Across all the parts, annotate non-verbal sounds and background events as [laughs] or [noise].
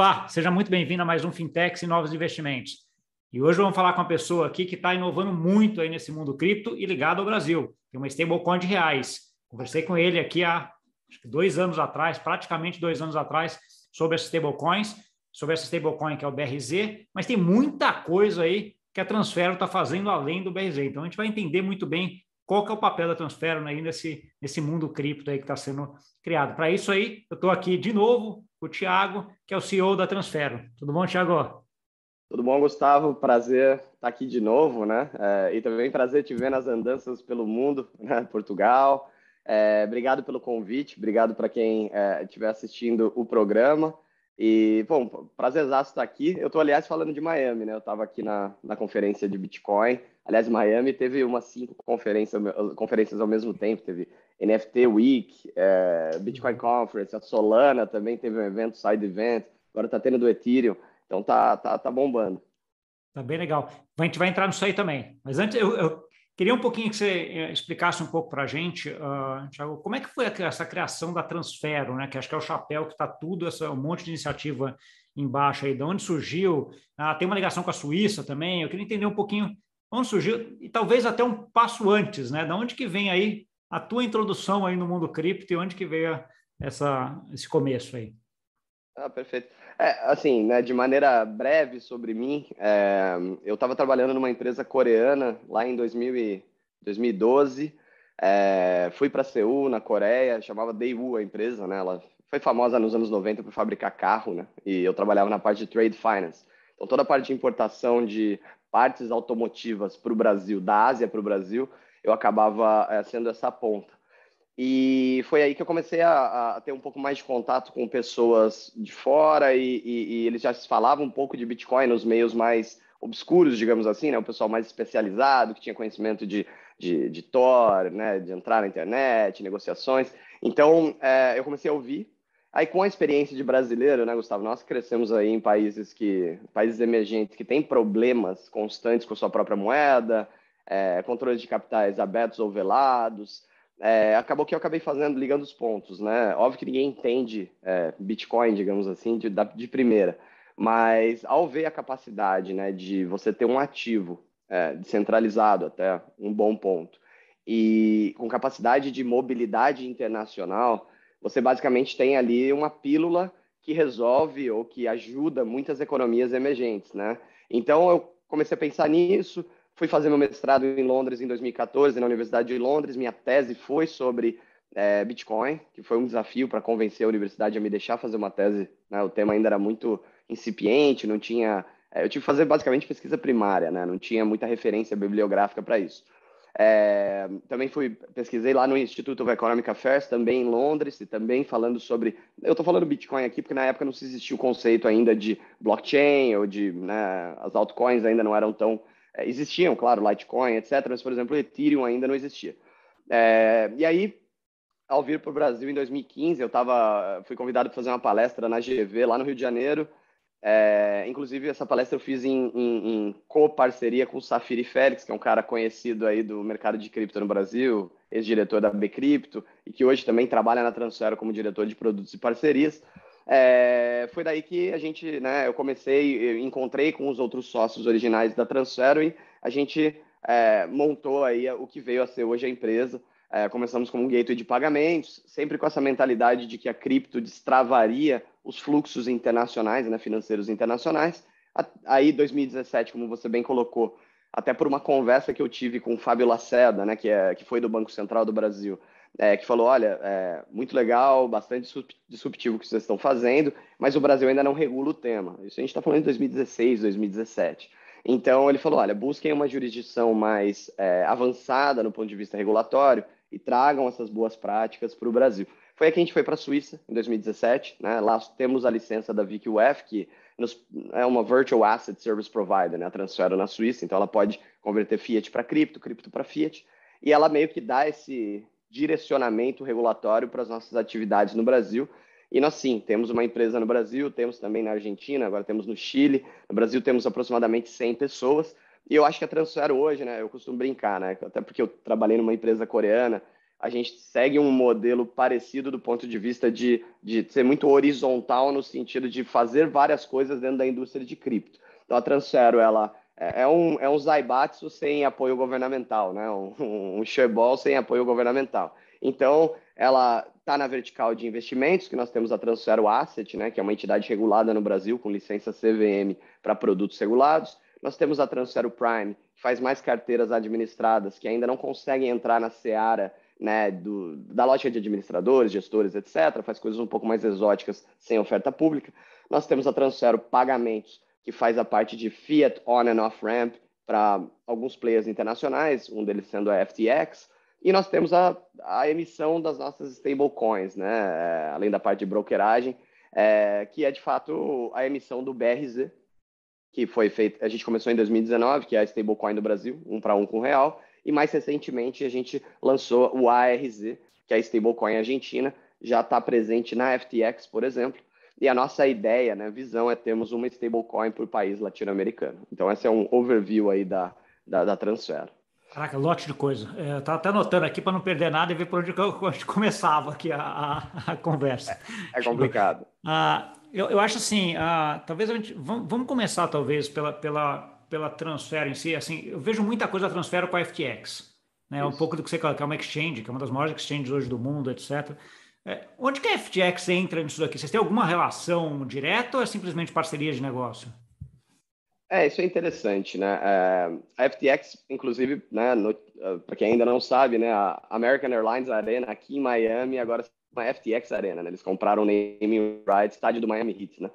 Olá, seja muito bem-vindo a mais um Fintechs e Novos Investimentos. E hoje vamos falar com uma pessoa aqui que está inovando muito aí nesse mundo cripto e ligado ao Brasil. Tem uma stablecoin de reais. Conversei com ele aqui há dois anos atrás, praticamente dois anos atrás, sobre essas stablecoins, sobre essa stablecoin que é o BRZ, mas tem muita coisa aí que a Transfero está fazendo além do BRZ. Então a gente vai entender muito bem qual que é o papel da Transfero aí nesse, nesse mundo cripto aí que está sendo criado. Para isso aí, eu estou aqui de novo com o Thiago, que é o CEO da Transfero. Tudo bom, Thiago? Tudo bom, Gustavo? Prazer estar aqui de novo, né? É, e também prazer te ver nas andanças pelo mundo, [laughs] né? Portugal. É, obrigado pelo convite, obrigado para quem é, estiver assistindo o programa. E, bom, prazerzaço estar aqui. Eu estou, aliás, falando de Miami, né? Eu estava aqui na, na conferência de Bitcoin. Aliás, Miami teve umas cinco conferências, conferências ao mesmo tempo. Teve NFT Week, é, Bitcoin Conference, a Solana também teve um evento, side event. Agora está tendo do Ethereum. Então tá, tá, tá bombando. Tá bem legal. A gente vai entrar nisso aí também. Mas antes, eu, eu queria um pouquinho que você eh, explicasse um pouco para a gente, uh, Thiago, como é que foi essa criação da Transfero, né? Que acho que é o chapéu que está tudo, essa, um monte de iniciativa embaixo aí, de onde surgiu? Ah, tem uma ligação com a Suíça também. Eu queria entender um pouquinho onde surgiu, e talvez até um passo antes, né? Da onde que vem aí a tua introdução aí no mundo cripto e onde que veio essa, esse começo aí? Ah, perfeito. É, assim, né, de maneira breve sobre mim, é, eu estava trabalhando numa empresa coreana lá em 2000 e, 2012. É, fui para Seul, na Coreia, chamava Daewoo a empresa, né? Ela foi famosa nos anos 90 por fabricar carro, né? E eu trabalhava na parte de trade finance. Então, toda a parte de importação de partes automotivas para o Brasil, da Ásia para o Brasil, eu acabava é, sendo essa ponta. E foi aí que eu comecei a, a, ter um pouco mais de contato com pessoas de fora e, e, e, eles já falavam um pouco de Bitcoin nos meios mais obscuros, digamos assim, né? O pessoal mais especializado, que tinha conhecimento de, de, de Tor, né? De entrar na internet, negociações. Então, é, eu comecei a ouvir. Aí, com a experiência de brasileiro, né, Gustavo? Nós crescemos aí em países que, países emergentes que têm problemas constantes com a sua própria moeda, é, controles de capitais abertos ou velados, é, acabou que eu acabei fazendo, ligando os pontos, né? Óbvio que ninguém entende é, Bitcoin, digamos assim, de, de, primeira, mas ao ver a capacidade, né, de você ter um ativo é, descentralizado até um bom ponto e com capacidade de mobilidade internacional, você basicamente tem ali uma pílula que resolve ou que ajuda muitas economias emergentes, né? Então eu comecei a pensar nisso, Fui fazer meu mestrado em Londres em 2014, na Universidade de Londres. Minha tese foi sobre é, Bitcoin, que foi um desafio para convencer a universidade a me deixar fazer uma tese. Né? O tema ainda era muito incipiente, não tinha. É, eu tive que fazer basicamente pesquisa primária, né? não tinha muita referência bibliográfica para isso. É, também fui pesquisei lá no Instituto of Economic Affairs, também em Londres, e também falando sobre. Eu estou falando Bitcoin aqui porque na época não existia o conceito ainda de blockchain ou de né, as altcoins ainda não eram tão é, existiam, claro, Litecoin, etc., mas, por exemplo, Ethereum ainda não existia. É, e aí, ao vir para o Brasil em 2015, eu tava, fui convidado para fazer uma palestra na GV, lá no Rio de Janeiro. É, inclusive, essa palestra eu fiz em, em, em co-parceria com o Safiri Félix, que é um cara conhecido aí do mercado de cripto no Brasil, ex-diretor da Bcrypto, e que hoje também trabalha na Transfero como diretor de produtos e parcerias. É, foi daí que a gente, né, eu comecei, eu encontrei com os outros sócios originais da Transfero e a gente é, montou aí o que veio a ser hoje a empresa. É, começamos como um gateway de pagamentos, sempre com essa mentalidade de que a cripto destravaria os fluxos internacionais, né, financeiros internacionais. Aí, 2017, como você bem colocou, até por uma conversa que eu tive com o Fábio Laceda, né, que, é, que foi do Banco Central do Brasil, é, que falou: olha, é, muito legal, bastante disruptivo o que vocês estão fazendo, mas o Brasil ainda não regula o tema. Isso a gente está falando de 2016, 2017. Então ele falou: olha, busquem uma jurisdição mais é, avançada no ponto de vista regulatório e tragam essas boas práticas para o Brasil. Foi aí que a gente foi para a Suíça em 2017. Né? Lá temos a licença da VQF, que nos, é uma Virtual Asset Service Provider, né? a Transfero na Suíça, então ela pode converter fiat para cripto, cripto para fiat, e ela meio que dá esse, direcionamento regulatório para as nossas atividades no Brasil. E nós sim, temos uma empresa no Brasil, temos também na Argentina, agora temos no Chile. No Brasil temos aproximadamente 100 pessoas. E eu acho que a Transfero hoje, né, eu costumo brincar, né, até porque eu trabalhei numa empresa coreana, a gente segue um modelo parecido do ponto de vista de, de ser muito horizontal no sentido de fazer várias coisas dentro da indústria de cripto. Então, a Transfero, ela é, é um, é um Zaibatsu sem apoio governamental, né? um, um Shareball sem apoio governamental. Então, ela está na vertical de investimentos, que nós temos a Transfero Asset, né? que é uma entidade regulada no Brasil com licença CVM para produtos regulados. Nós temos a Transfero Prime, que faz mais carteiras administradas, que ainda não conseguem entrar na seara né, do, da lógica de administradores, gestores, etc., faz coisas um pouco mais exóticas sem oferta pública. Nós temos a Transfero Pagamentos, que faz a parte de Fiat On and Off Ramp para alguns players internacionais, um deles sendo a FTX, e nós temos a, a emissão das nossas stablecoins, né, é, além da parte de brokeragem, é, que é de fato a emissão do BRZ, que foi feita, a gente começou em 2019, que é a stablecoin do Brasil, um para um com real, e mais recentemente a gente lançou o ARZ, que é a stablecoin argentina, já está presente na FTX, por exemplo. E a nossa ideia, né, visão é termos uma stablecoin por país latino-americano. Então, esse é um overview aí da, da, da Transfer. Caraca, lote de coisa. É, eu até anotando aqui para não perder nada e ver por onde eu, [laughs] começava aqui a, a, a conversa. É, é complicado. Ah, eu, eu acho assim, ah, talvez a gente... Vamos, vamos começar, talvez, pela, pela pela Transfer em si, assim, eu vejo muita coisa da Transfer com a FTX, né? Um pouco do que você fala, que é uma exchange, que é uma das maiores exchanges hoje do mundo, etc. É, onde que a FTX entra nisso daqui? Vocês têm alguma relação direta ou é simplesmente parceria de negócio? É, isso é interessante, né? É, a FTX, inclusive, né, uh, para quem ainda não sabe, né, a American Airlines Arena aqui em Miami agora é uma FTX Arena, né? Eles compraram o naming rights, estádio do Miami Heat, né?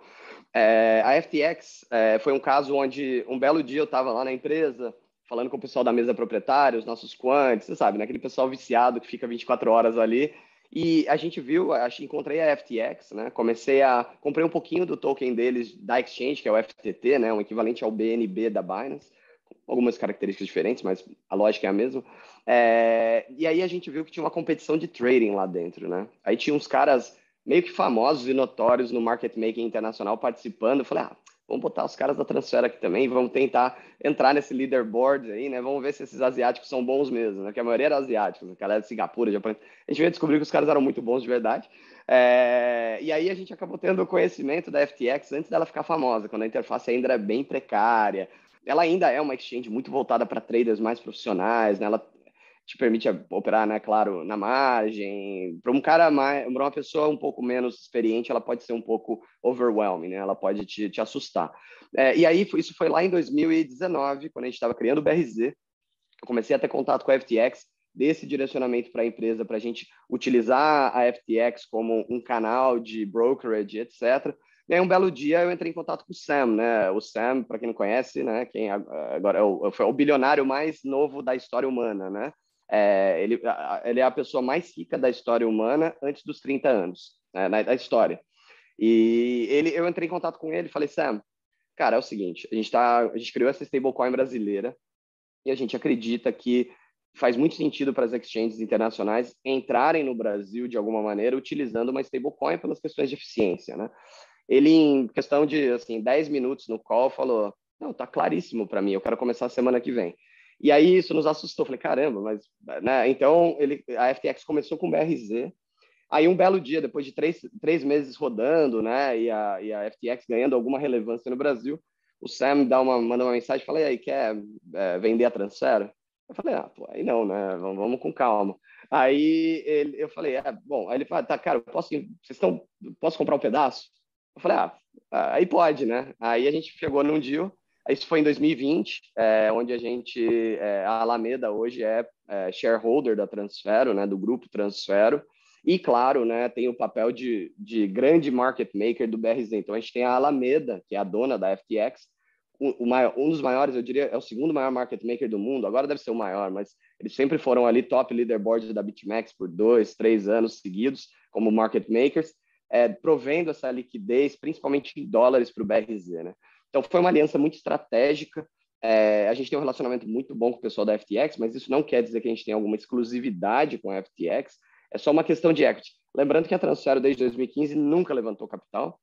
É, a FTX é, foi um caso onde um belo dia eu estava lá na empresa, falando com o pessoal da mesa proprietária, os nossos quantos, você sabe, né? aquele pessoal viciado que fica 24 horas ali. E a gente viu, acho encontrei a FTX, né? Comecei a comprei um pouquinho do token deles da exchange, que é o FTT, né? Um equivalente ao BNB da Binance, algumas características diferentes, mas a lógica é a mesma. É, e aí a gente viu que tinha uma competição de trading lá dentro, né? Aí tinha uns caras meio que famosos e notórios no market making internacional participando. Eu falei, ah, vamos botar os caras da Transfera aqui também, vamos tentar entrar nesse leaderboard aí, né? Vamos ver se esses asiáticos são bons mesmo, né? Que a maioria era asiáticos, a galera de Singapura, Japão. A gente veio descobrir que os caras eram muito bons de verdade. É... E aí a gente acabou tendo conhecimento da FTX antes dela ficar famosa, quando a interface ainda era bem precária. Ela ainda é uma exchange muito voltada para traders mais profissionais, né? Ela te permite operar, né, claro, na margem. Para um cara mais, para uma pessoa um pouco menos experiente, ela pode ser um pouco overwhelming, né? Ela pode te, te assustar. É, e aí isso foi lá em 2019, quando a gente estava criando o BRZ. Eu comecei a ter contato com a FTX, desse direcionamento para a empresa, para a gente utilizar a FTX como um canal de brokerage, etc. E aí, um belo dia, eu entrei em contato com o Sam, né? O Sam, para quem não conhece, né? Quem agora é o, foi o bilionário mais novo da história humana, né? É, ele, ele é a pessoa mais rica da história humana antes dos 30 anos, né, na, da história. E ele, eu entrei em contato com ele e falei, Sam, cara, é o seguinte, a gente, tá, a gente criou essa stablecoin brasileira e a gente acredita que faz muito sentido para as exchanges internacionais entrarem no Brasil de alguma maneira utilizando uma stablecoin pelas questões de eficiência, né? Ele, em questão de, assim, 10 minutos no call, falou, não, tá claríssimo para mim, eu quero começar a semana que vem. E aí isso nos assustou. Falei, caramba, mas. Né? Então ele, a FTX começou com o BRZ. Aí um belo dia, depois de três, três meses rodando, né, e a, e a FTX ganhando alguma relevância no Brasil, o Sam dá uma, manda uma mensagem fala, e aí, quer é, vender a Transfer? Eu falei, ah, pô, aí não, né, vamos, vamos com calma. Aí ele, eu falei, é, bom, aí ele fala, tá, cara, posso, vocês estão, posso comprar um pedaço? Eu falei, ah, aí pode, né? Aí a gente chegou num deal, isso foi em 2020, é, onde a gente, é, a Alameda hoje é, é, shareholder da Transfero, né, do grupo Transfero, e claro, né, tem o papel de, de grande market maker do BRZ. Então a gente tem a Alameda, que é a dona da FTX, o, o maior, um dos maiores, eu diria, é o segundo maior market maker do mundo. Agora deve ser o maior, mas eles sempre foram ali top leaderboard da BitMEX por dois, três anos seguidos como market makers, é, provendo essa liquidez, principalmente em dólares para o BRZ, né? Então, foi uma aliança muito estratégica. É, a gente tem um relacionamento muito bom com o pessoal da FTX, mas isso não quer dizer que a gente tem alguma exclusividade com a FTX. É só uma questão de equity. Lembrando que a Transfero, desde 2015, nunca levantou capital.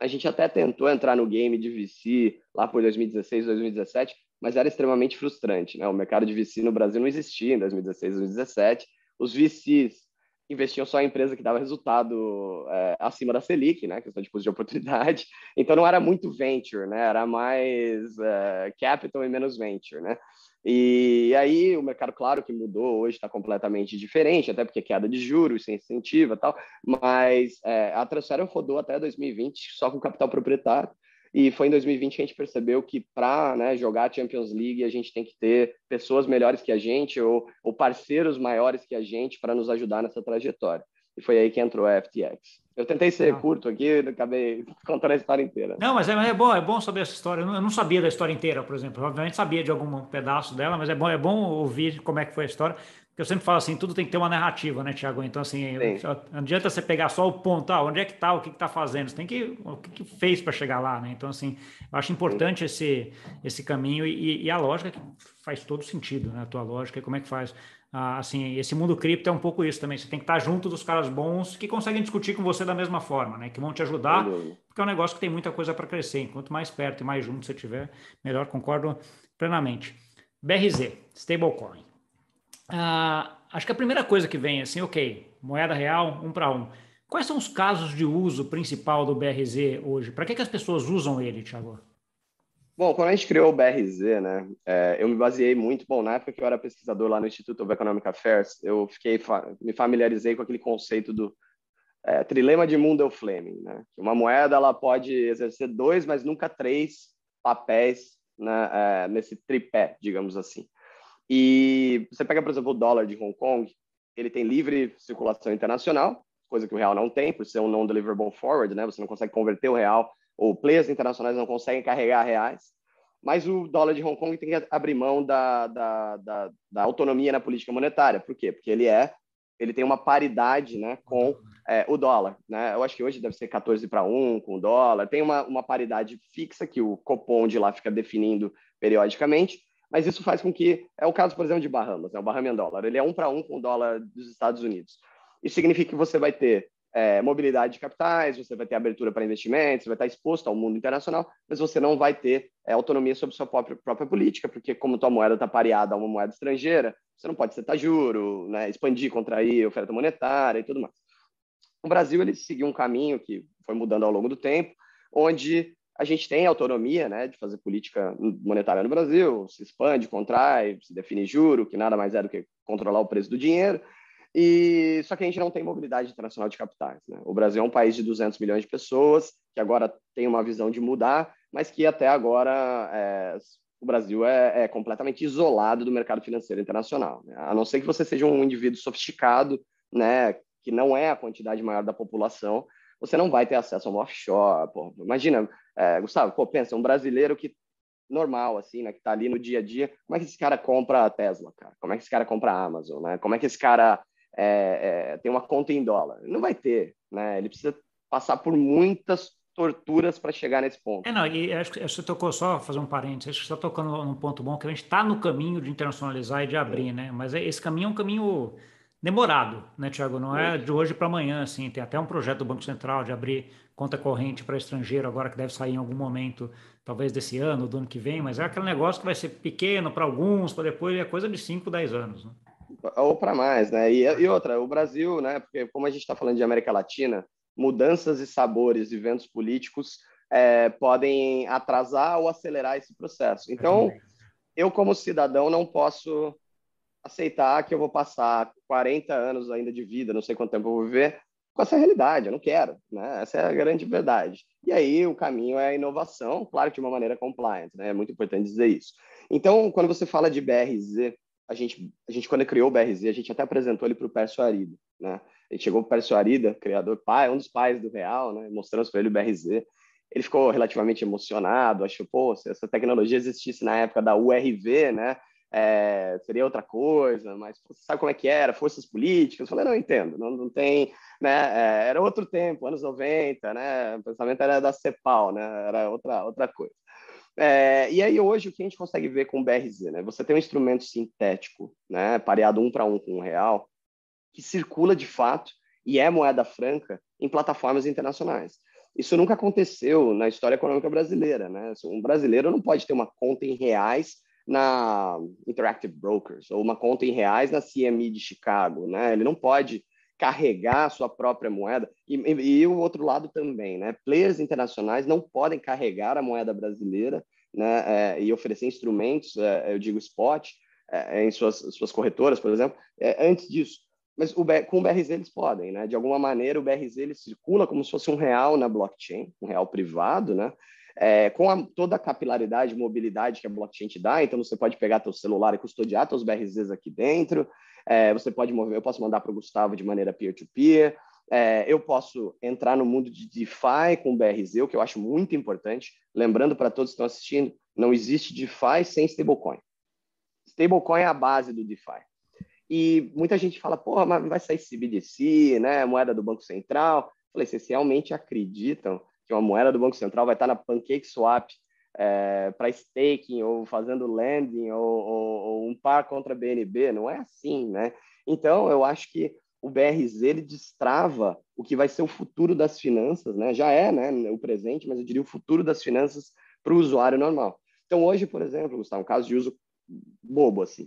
A gente até tentou entrar no game de VC lá por 2016, 2017, mas era extremamente frustrante. Né? O mercado de VC no Brasil não existia em 2016, 2017. os VCs investiam só em empresa que dava resultado é, acima da Selic, né, questão de custo de oportunidade. [laughs] Então não era muito venture, né, era mais é, capital e menos venture, né. E aí o mercado, claro que mudou, hoje está completamente diferente, até porque queda de juros, sem incentivo e tal, mas é, a Transfera rodou até 2020 só com capital proprietário, e foi em 2020 que a gente percebeu que para né, jogar a Champions League a gente tem que ter pessoas melhores que a gente ou, ou parceiros maiores que a gente para nos ajudar nessa trajetória. E foi aí que entrou a FTX. Eu tentei ser não. curto aqui, acabei [laughs] contando a história inteira. Não, mas é, é, bom, é bom saber essa história. Eu não, eu não, sabia da história inteira, por exemplo. Obviamente sabia de algum pedaço dela, mas é bom, é bom ouvir como é que foi a história. Porque eu sempre falo assim, tudo tem que ter uma narrativa, né, Tiago? Então, assim, não adianta você pegar só o ponto, ah, onde é que está, o que está fazendo. Você tem que, o que, que fez para chegar lá, né? Então, assim, eu acho importante esse, esse caminho e, e, a lógica que faz todo sentido, né? A tua lógica, como é que faz. Ah, assim, esse mundo cripto é um pouco isso também. Você tem que estar junto dos caras bons que conseguem discutir com você da mesma forma, né? Que vão te ajudar, porque é um negócio que tem muita coisa para crescer. Quanto mais perto e mais junto você tiver, melhor. Concordo plenamente. BRZ, stablecoin. Ah, acho que a primeira coisa que vem assim, ok, moeda real, um para um. Quais são os casos de uso principal do BRZ hoje? Para que, que as pessoas usam ele, Thiago? Bom, quando a gente criou o BRZ, né, é, eu me baseei muito, bom, na época que eu era pesquisador lá no Instituto of Economic Affairs, eu fiquei, me familiarizei com aquele conceito do é, trilema de Mundell Fleming, né, que uma moeda ela pode exercer dois, mas nunca três papéis né, é, nesse tripé, digamos assim. E você pega, por exemplo, o dólar de Hong Kong, ele tem livre circulação internacional, coisa que o real não tem, por ser um non-deliverable forward, né, você não consegue converter o real ou players internacionais não conseguem carregar reais, mas o dólar de Hong Kong tem que abrir mão da, da, da, da autonomia na política monetária. Por quê? Porque ele é ele tem uma paridade né, com é, o dólar. Né? Eu acho que hoje deve ser 14 para 1 com o dólar. Tem uma, uma paridade fixa que o Copom de lá fica definindo periodicamente, mas isso faz com que, é o caso, por exemplo, de Bahamas, né? o Bahamian dólar, ele é um para um com o dólar dos Estados Unidos. Isso significa que você vai ter é, mobilidade de capitais, você vai ter abertura para investimentos, você vai estar exposto ao mundo internacional, mas você não vai ter é, autonomia sobre sua própria, própria política, porque como tua moeda está pareada a uma moeda estrangeira, você não pode setar juro, né, expandir, contrair oferta monetária e tudo mais. O Brasil ele seguiu um caminho que foi mudando ao longo do tempo, onde a gente tem autonomia né, de fazer política monetária no Brasil, se expande, contrai, se define juro, que nada mais é do que controlar o preço do dinheiro, e só que a gente não tem mobilidade internacional de capitais. Né? O Brasil é um país de 200 milhões de pessoas que agora tem uma visão de mudar, mas que até agora é, o Brasil é, é, completamente isolado do mercado financeiro internacional. Né? A não ser que você seja um indivíduo sofisticado, né, que não é a quantidade maior da população, você não vai ter acesso a um offshore. Pô. Imagina, é, Gustavo, pô, pensa, um brasileiro que normal, assim, né, que está ali no dia a dia, como é que esse cara compra a Tesla, cara? Como é que esse cara compra a Amazon, né? Como é que esse cara é, é, tem uma conta em dólar. Não vai ter, né? Ele precisa passar por muitas torturas para chegar nesse ponto. É, não, e acho que você tocou só, fazer um parênteses, acho que você está tocando num ponto bom, que a gente está no caminho de internacionalizar e de abrir, é. né? Mas esse caminho é um caminho demorado, né, Tiago? Não é de hoje para amanhã, assim. Tem até um projeto do Banco Central de abrir conta corrente para estrangeiro agora que deve sair em algum momento, talvez desse ano, do ano que vem, mas é aquele negócio que vai ser pequeno para alguns, para depois é coisa de 5, 10 anos. Né? ou para mais, né? E, e, outra, o Brasil, né? Porque como a gente está falando de América Latina, mudanças e sabores e ventos políticos é, podem atrasar ou acelerar esse processo. Então, eu como cidadão não posso aceitar que eu vou passar 40 anos ainda de vida, não sei quanto tempo eu vou viver, com essa realidade, eu não quero, né? Essa é a grande verdade. E aí o caminho é a inovação, claro de uma maneira compliant, né? É muito importante dizer isso. Então, quando você fala de BRZ, a gente, a gente quando criou o BRZ, a gente até apresentou ele para o Pércio Arida, né? Gente chegou para o Pércio Arida, criador, pai, um dos pais do Real, né? Mostramos para ele o BRZ. Ele ficou relativamente emocionado, achou, pô, se essa tecnologia existisse na época da URV, né? É, seria outra coisa, mas você sabe como é que era, forças políticas. Eu falei, não, entendo, não, não tem, né? É, era outro tempo, anos 90, né? O pensamento era da CEPAL, né? Era outra, outra coisa. É, e aí hoje o que a gente consegue ver com o BRZ, né? Você tem um instrumento sintético, né, pareado um para um com um real, que circula de fato e é moeda franca em plataformas internacionais. Isso nunca aconteceu na história econômica brasileira, né? Um brasileiro não pode ter uma conta em reais na Interactive Brokers ou uma conta em reais na CME de Chicago, né? Ele não pode carregar a sua própria moeda e, e, e, o outro lado também, né? Players internacionais não podem carregar a moeda brasileira, né? É, e oferecer instrumentos, é, eu digo spot, é, em suas, suas corretoras, por exemplo, é, antes disso. Mas o, com o BRZ eles podem, né? De alguma maneira o BRZ ele circula como se fosse um real na blockchain, um real privado, né? É, com a, toda a capilaridade mobilidade que a blockchain te dá, então você pode pegar teu celular e custodiar teus BRZs aqui dentro, é, você pode mover, eu posso mandar para o Gustavo de maneira peer-to-peer, -peer, é, eu posso entrar no mundo de DeFi com BRZ, o que eu acho muito importante, lembrando para todos que estão assistindo, não existe DeFi sem stablecoin. Stablecoin é a base do DeFi. E muita gente fala, porra, mas vai sair CBDC, né, moeda do Banco Central. Eu falei, vocês realmente acreditam que uma moeda do Banco Central vai estar na PancakeSwap é, para staking ou fazendo lending ou, ou, ou, um par contra BNB? Não é assim, né? Então, eu acho que o BRZ ele destrava o que vai ser o futuro das finanças, né? Já é, né, o presente, mas eu diria o futuro das finanças para o usuário normal. Então, hoje, por exemplo, Gustavo, um caso de uso bobo assim.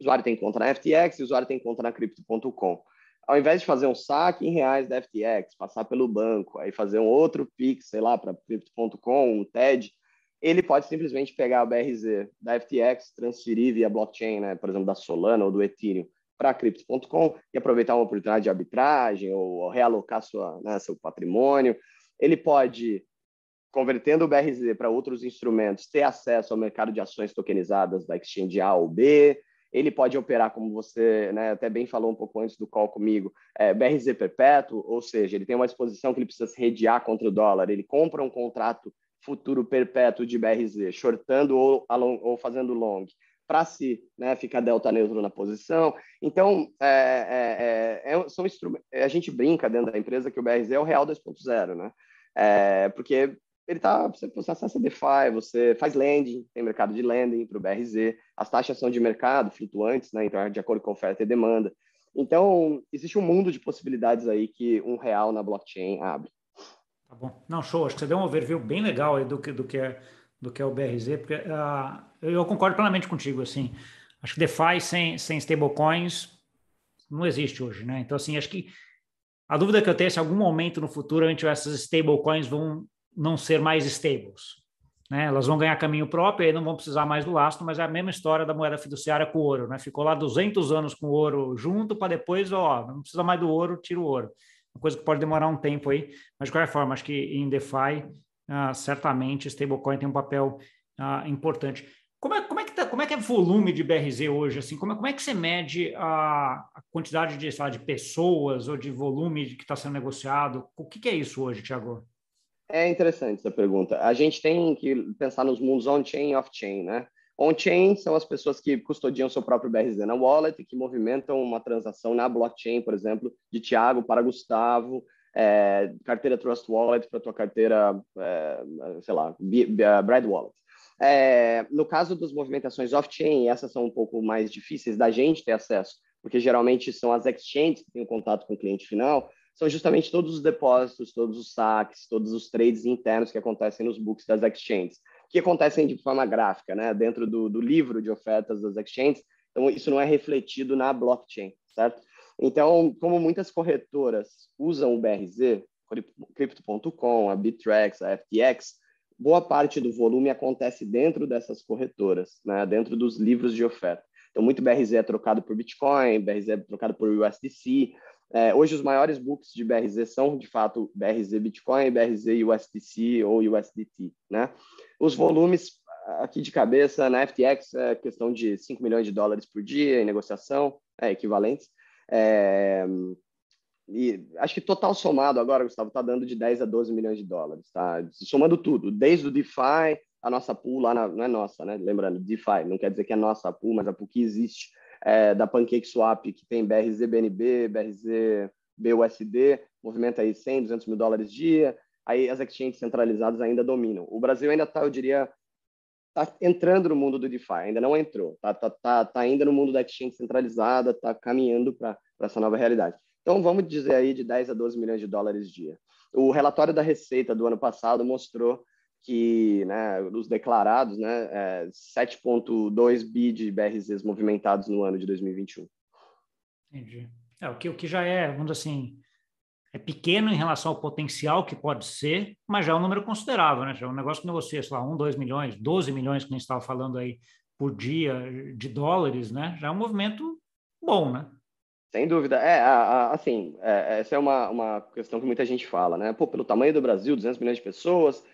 O usuário tem conta na FTX o usuário tem conta na Crypto.com. Ao invés de fazer um saque em reais da FTX, passar pelo banco, aí fazer um outro Pix, sei lá, para Crypto.com, um TED, ele pode simplesmente pegar o BRZ da FTX, transferir via blockchain, né, por exemplo, da Solana ou do Ethereum, para Crypto.com e aproveitar uma oportunidade de arbitragem ou realocar sua, né, seu patrimônio. Ele pode convertendo o BRZ para outros instrumentos, ter acesso ao mercado de ações tokenizadas da Exchange A ou B. Ele pode operar, como você né, até bem falou um pouco antes do call comigo, é, BRZ perpétuo, ou seja, ele tem uma exposição que ele precisa se redear contra o dólar. Ele compra um contrato futuro perpétuo de BRZ, shortando ou, ou fazendo long, para se né, ficar delta neutro na posição. Então, é, é, é, é são a gente brinca dentro da empresa que o BRZ é o real 2.0, né? É, porque ele tá, você, você acessa DeFi, você faz lending, tem mercado de lending para o BRZ, as taxas são de mercado, flutuantes, né, então, de acordo com oferta e demanda. Então, existe um mundo de possibilidades aí que um real na blockchain abre. Tá bom. Não, show. Acho que você deu um overview bem legal aí do que, do que, é, do que é o BRZ, porque uh, eu concordo plenamente contigo, assim. Acho que DeFi sem, sem stablecoins não existe hoje, né? Então, assim, acho que a dúvida que eu tenho é se em algum momento no futuro a gente essas stablecoins vão não ser mais stables. Né? Elas vão ganhar caminho próprio e não vão precisar mais do lastro, mas é a mesma história da moeda fiduciária com o ouro. Né? Ficou lá 200 anos com o ouro junto para depois, ó, não precisa mais do ouro, tira o ouro. Uma coisa que pode demorar um tempo aí, mas de qualquer forma, acho que em DeFi, uh, certamente, stablecoin tem um papel uh, importante. Como é, como, é que tá, como é que é volume de BRZ hoje? Assim, como, é, como é que você mede a, a quantidade de, lá, de pessoas ou de volume que está sendo negociado? O que, que é isso hoje, Tiago? É interessante essa pergunta. A gente tem que pensar nos mundos on-chain e off-chain, né? On-chain são as pessoas que custodiam seu próprio BRZ na wallet, que movimentam uma transação na blockchain, por exemplo, de Thiago para Gustavo, é, carteira Trust Wallet para tua carteira, é, sei lá, Brad Wallet. É, no caso das movimentações off-chain, essas são um pouco mais difíceis da gente ter acesso, porque geralmente são as exchanges que têm o contato com o cliente final, são justamente todos os depósitos, todos os saques, todos os trades internos que acontecem nos books das exchanges, que acontecem de forma gráfica, né, dentro do, do livro de ofertas das exchanges. Então, isso não é refletido na blockchain, certo? Então, como muitas corretoras usam o BRZ, Crypto.com, a Bittrex, a FTX, boa parte do volume acontece dentro dessas corretoras, né, dentro dos livros de oferta. Então, muito BRZ é trocado por Bitcoin, BRZ é trocado por USDC, é, hoje, os maiores books de BRZ são, de fato, BRZ Bitcoin, BRZ USDC ou USDT. Né? Os volumes, aqui de cabeça, na FTX, é questão de 5 milhões de dólares por dia em negociação, é, equivalentes. É, e acho que total somado agora, Gustavo, está dando de 10 a 12 milhões de dólares, tá? Somando tudo, desde o DeFi, a nossa pool lá na, não é nossa, né? Lembrando, DeFi não quer dizer que é nossa pool, mas a pool que existe é, da PancakeSwap, que tem BRZ BNB, BRZ BUSD, movimenta aí 100, 200 mil dólares dia, aí as exchanges centralizadas ainda dominam. O Brasil ainda está, eu diria, está entrando no mundo do DeFi, ainda não entrou, está tá, tá, tá ainda no mundo da exchange centralizada, está caminhando para essa nova realidade. Então, vamos dizer aí de 10 a 12 milhões de dólares dia. O relatório da Receita do ano passado mostrou que né, os declarados, né, é 7,2 bi de BRZs movimentados no ano de 2021. Entendi. É, o, que, o que já é, vamos dizer assim, é pequeno em relação ao potencial que pode ser, mas já é um número considerável, né? Já é um negócio que negocia, sei lá, 1, 2 milhões, 12 milhões que a gente estava falando aí por dia de dólares, né? Já é um movimento bom, né? Sem dúvida. É, assim, é, essa é uma, uma questão que muita gente fala, né? Pô, pelo tamanho do Brasil, 200 milhões de pessoas,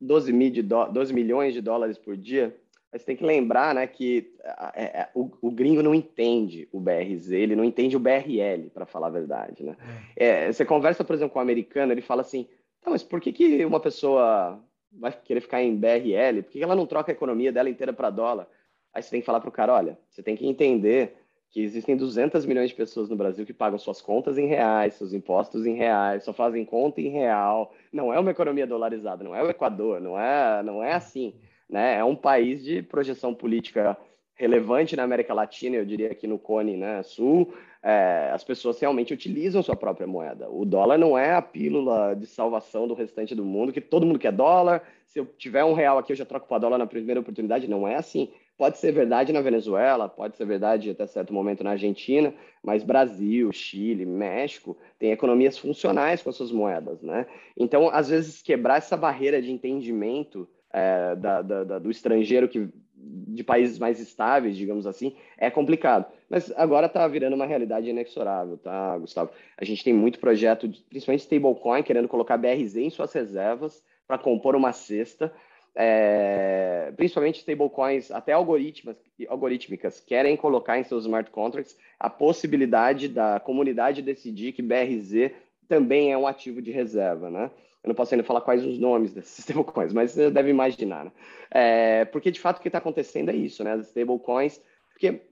12, mil de 12 milhões de dólares por dia, mas tem que lembrar né, que é, é, o, o, gringo não entende o BRZ, ele não entende o BRL, para falar a verdade. Né? É. é. você conversa, por exemplo, com um americano, ele fala assim, tá, mas por que, que uma pessoa vai querer ficar em BRL? Por que ela não troca a economia dela inteira para dólar? Aí você tem que falar para o cara, olha, você tem que entender que existem 200 milhões de pessoas no Brasil que pagam suas contas em reais, seus impostos em reais, só fazem conta em real. Não é uma economia dolarizada, não é o Equador, não é, não é assim. Né? É um país de projeção política relevante na América Latina, eu diria aqui no Cone né, Sul, é, as pessoas realmente utilizam sua própria moeda. O dólar não é a pílula de salvação do restante do mundo, que todo mundo quer dólar, se eu tiver um real aqui eu já troco para dólar na primeira oportunidade. Não é assim. Pode ser verdade na Venezuela, pode ser verdade até certo momento na Argentina, mas Brasil, Chile, México têm economias funcionais com as suas moedas, né? Então, às vezes, quebrar essa barreira de entendimento é, da, da, da, do estrangeiro que de países mais estáveis, digamos assim, é complicado. Mas agora está virando uma realidade inexorável, tá, Gustavo? A gente tem muito projeto, principalmente stablecoin, querendo colocar BRZ em suas reservas para compor uma cesta é, principalmente stablecoins, até algorítmicas, querem colocar em seus smart contracts a possibilidade da comunidade decidir que BRZ também é um ativo de reserva, né? Eu não posso ainda falar quais os nomes [laughs] desses stablecoins, mas você deve imaginar, né? É, porque, de fato, o que está acontecendo é isso, né? As stablecoins, porque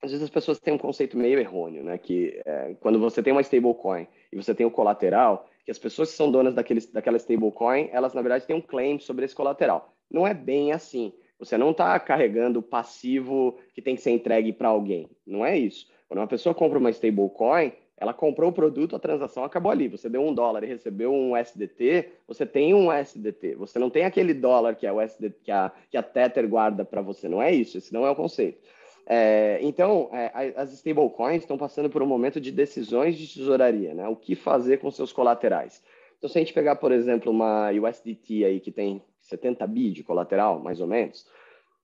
às vezes as pessoas têm um conceito meio errôneo, né? Que é, quando você tem uma stablecoin e você tem o colateral, que as pessoas que são donas daquele, daquela stablecoin, elas na verdade têm um claim sobre esse colateral. Não é bem assim. Você não está carregando passivo que tem que ser entregue para alguém. Não é isso. Quando uma pessoa compra uma stablecoin, ela comprou o produto, a transação acabou ali. Você deu um dólar e recebeu um SDT, você tem um SDT. Você não tem aquele dólar que, é o SDT, que, a, que a Tether guarda para você. Não é isso. Esse não é o conceito. É, então, é, as stablecoins estão passando por um momento de decisões de tesouraria, né? O que fazer com seus colaterais? Então, se a gente pegar, por exemplo, uma USDT aí que tem 70 bi de colateral, mais ou menos,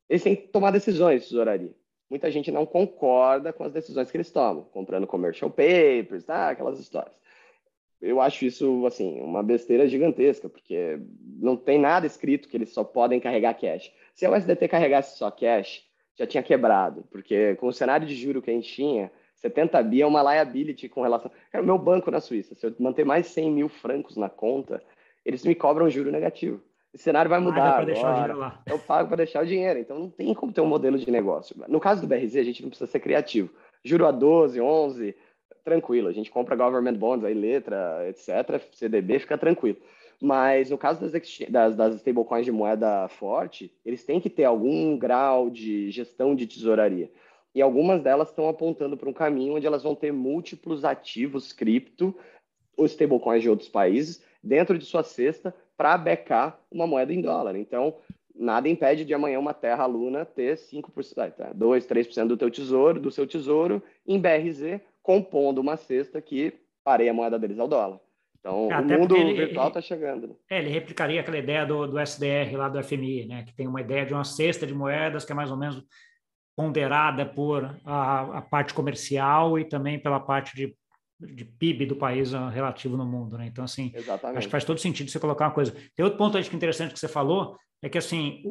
eles têm que tomar decisões de tesouraria. Muita gente não concorda com as decisões que eles tomam, comprando commercial papers, tá? aquelas histórias. Eu acho isso, assim, uma besteira gigantesca, porque não tem nada escrito que eles só podem carregar cash. Se a USDT carregasse só cash, já tinha quebrado, porque com o cenário de juro que a gente tinha, 70 bi é uma liability com relação. Cara, o meu banco na Suíça, se eu manter mais 100 mil francos na conta, eles me cobram juro negativo. O cenário vai mudar. Agora. Eu pago para deixar o dinheiro. Então não tem como ter um modelo de negócio. No caso do BRZ, a gente não precisa ser criativo. Juro a 12, 11, tranquilo. A gente compra government bonds, aí letra, etc. CDB, fica tranquilo. Mas no caso das, das, das stablecoins de moeda forte, eles têm que ter algum grau de gestão de tesouraria. E algumas delas estão apontando para um caminho onde elas vão ter múltiplos ativos cripto, os stablecoins de outros países, dentro de sua cesta para becar uma moeda em dólar. Então, nada impede de amanhã uma terra luna ter 5%, 2, 3% do teu tesouro, do seu tesouro em BRZ, compondo uma cesta que pareia a moeda deles ao dólar. Então, é, o mundo ele, virtual está chegando. Né? É, ele replicaria aquela ideia do, do SDR lá do FMI, né? que tem uma ideia de uma cesta de moedas que é mais ou menos ponderada por a, a parte comercial e também pela parte de, de PIB do país ah, relativo no mundo. Né? Então, assim, Exatamente. acho que faz todo sentido você colocar uma coisa. Tem outro ponto acho que interessante que você falou, é que, assim,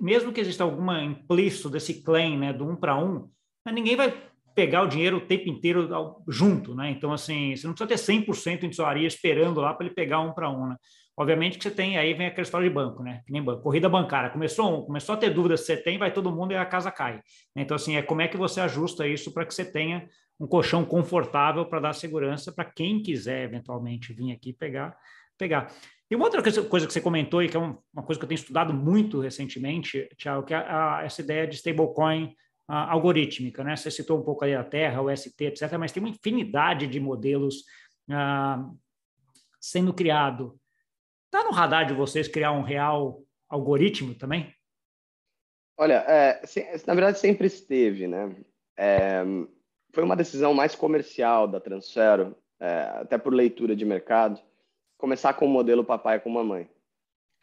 mesmo que exista alguma implícito desse claim né, do um para um, ninguém vai pegar o dinheiro o tempo inteiro junto, né? Então, assim, você não precisa ter 100% em tesouraria esperando lá para ele pegar um para um, né? Obviamente que você tem, aí vem aquela história de banco, né? Que nem banco, corrida bancária. Começou um, começou a ter dúvidas você tem, vai todo mundo e a casa cai. Então, assim, é como é que você ajusta isso para que você tenha um colchão confortável para dar segurança para quem quiser eventualmente vir aqui pegar, pegar. E uma outra coisa que você comentou, e que é uma coisa que eu tenho estudado muito recentemente, Tiago, que é a, essa ideia de stablecoin algorítmica, né? Você citou um pouco aí a Terra, o ST, etc., mas tem uma infinidade de modelos ah, sendo criado. Está no radar de vocês criar um real algoritmo também? Olha, é, na verdade sempre esteve, né? É, foi uma decisão mais comercial da Transfero, é, até por leitura de mercado, começar com o modelo papai com mamãe.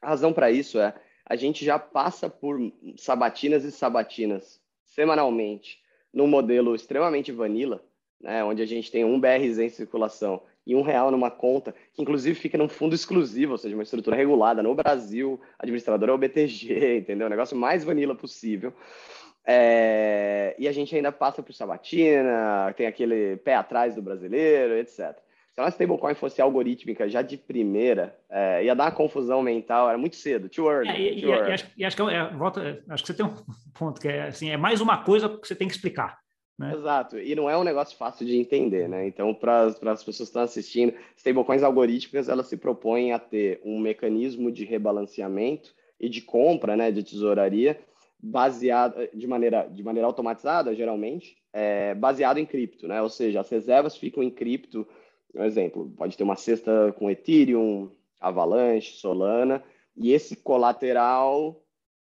A razão para isso é a gente já passa por sabatinas e sabatinas semanalmente num modelo extremamente vanilla, né, onde a gente tem um BRZ em circulação e um real numa conta, que inclusive fica num fundo exclusivo, ou seja, uma estrutura regulada no Brasil, administrador é o BTG, [laughs] entendeu? O negócio mais vanilla possível. É... E a gente ainda passa por sabatina, tem aquele pé atrás do brasileiro, etc. Se a stablecoin fosse algorítmica já de primeira, é, ia dar uma confusão mental, era muito cedo, too early. É, e, too e, early. E, acho, e acho, que, é, volta, acho que você tem um [laughs] ponto que é assim, é mais uma coisa que você tem que explicar. Né? Exato, e não é um negócio fácil de entender, né? Então, para as pessoas que estão assistindo, stablecoins algorítmicas, elas se propõem a ter um mecanismo de rebalanceamento e de compra, né, de tesouraria, baseado de maneira, de maneira automatizada, geralmente, é, baseado em cripto, né? Ou seja, as reservas ficam em cripto, um exemplo, pode ter uma cesta com Ethereum, Avalanche, Solana, e esse colateral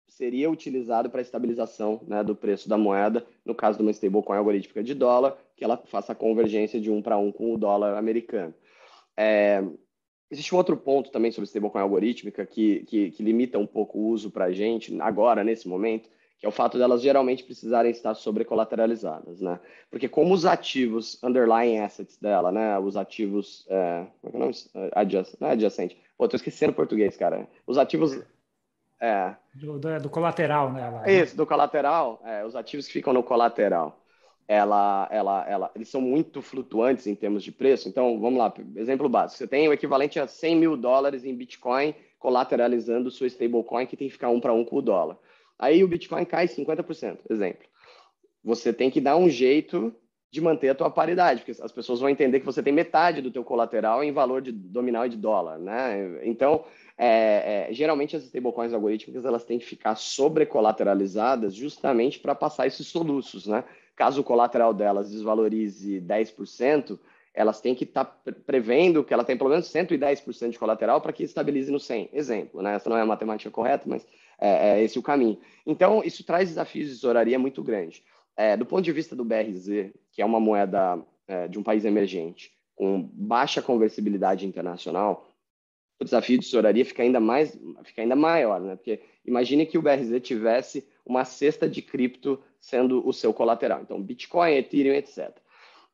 seria utilizado para estabilização né, do preço da moeda, no caso de uma stablecoin algorítmica de dólar, que ela faça a convergência de um para um com o dólar americano. É, existe um outro ponto também sobre stablecoin algorítmica que, que, que limita um pouco o uso para a gente, agora, nesse momento, que é o fato delas geralmente precisarem estar sobrecolateralizadas, né? Porque como os ativos underlying assets dela, né? Os ativos, é, como é que é o nome? Adjacent, não é adjacente. Pô, tô esquecendo o português, cara. Os ativos é. Do, do, do colateral, né? Lá, Isso, do colateral, é, os ativos que ficam no colateral, ela, ela, ela, eles são muito flutuantes em termos de preço. Então, vamos lá, exemplo básico. Você tem o equivalente a 100 mil dólares em Bitcoin colateralizando sua stablecoin, que tem que ficar um para um com o dólar. Aí o Bitcoin cai 50%, exemplo. Você tem que dar um jeito de manter a tua paridade, porque as pessoas vão entender que você tem metade do teu colateral em valor de nominal e de dólar, né? Então, é, é, geralmente as stablecoins algorítmicas elas têm que ficar sobrecolateralizadas justamente para passar esses soluços, né? Caso o colateral delas desvalorize 10%, elas têm que estar tá prevendo que ela tem pelo menos 110% de colateral para que estabilize no 100. Exemplo, né? Essa não é a matemática correta, mas é, é esse o caminho. Então, isso traz desafios de tesouraria muito grandes. É, do ponto de vista do BRZ, que é uma moeda é, de um país emergente, com baixa conversibilidade internacional, o desafio de tesouraria fica ainda mais, fica ainda maior, né? Porque imagine que o BRZ tivesse uma cesta de cripto sendo o seu colateral, então Bitcoin, Ethereum, etc.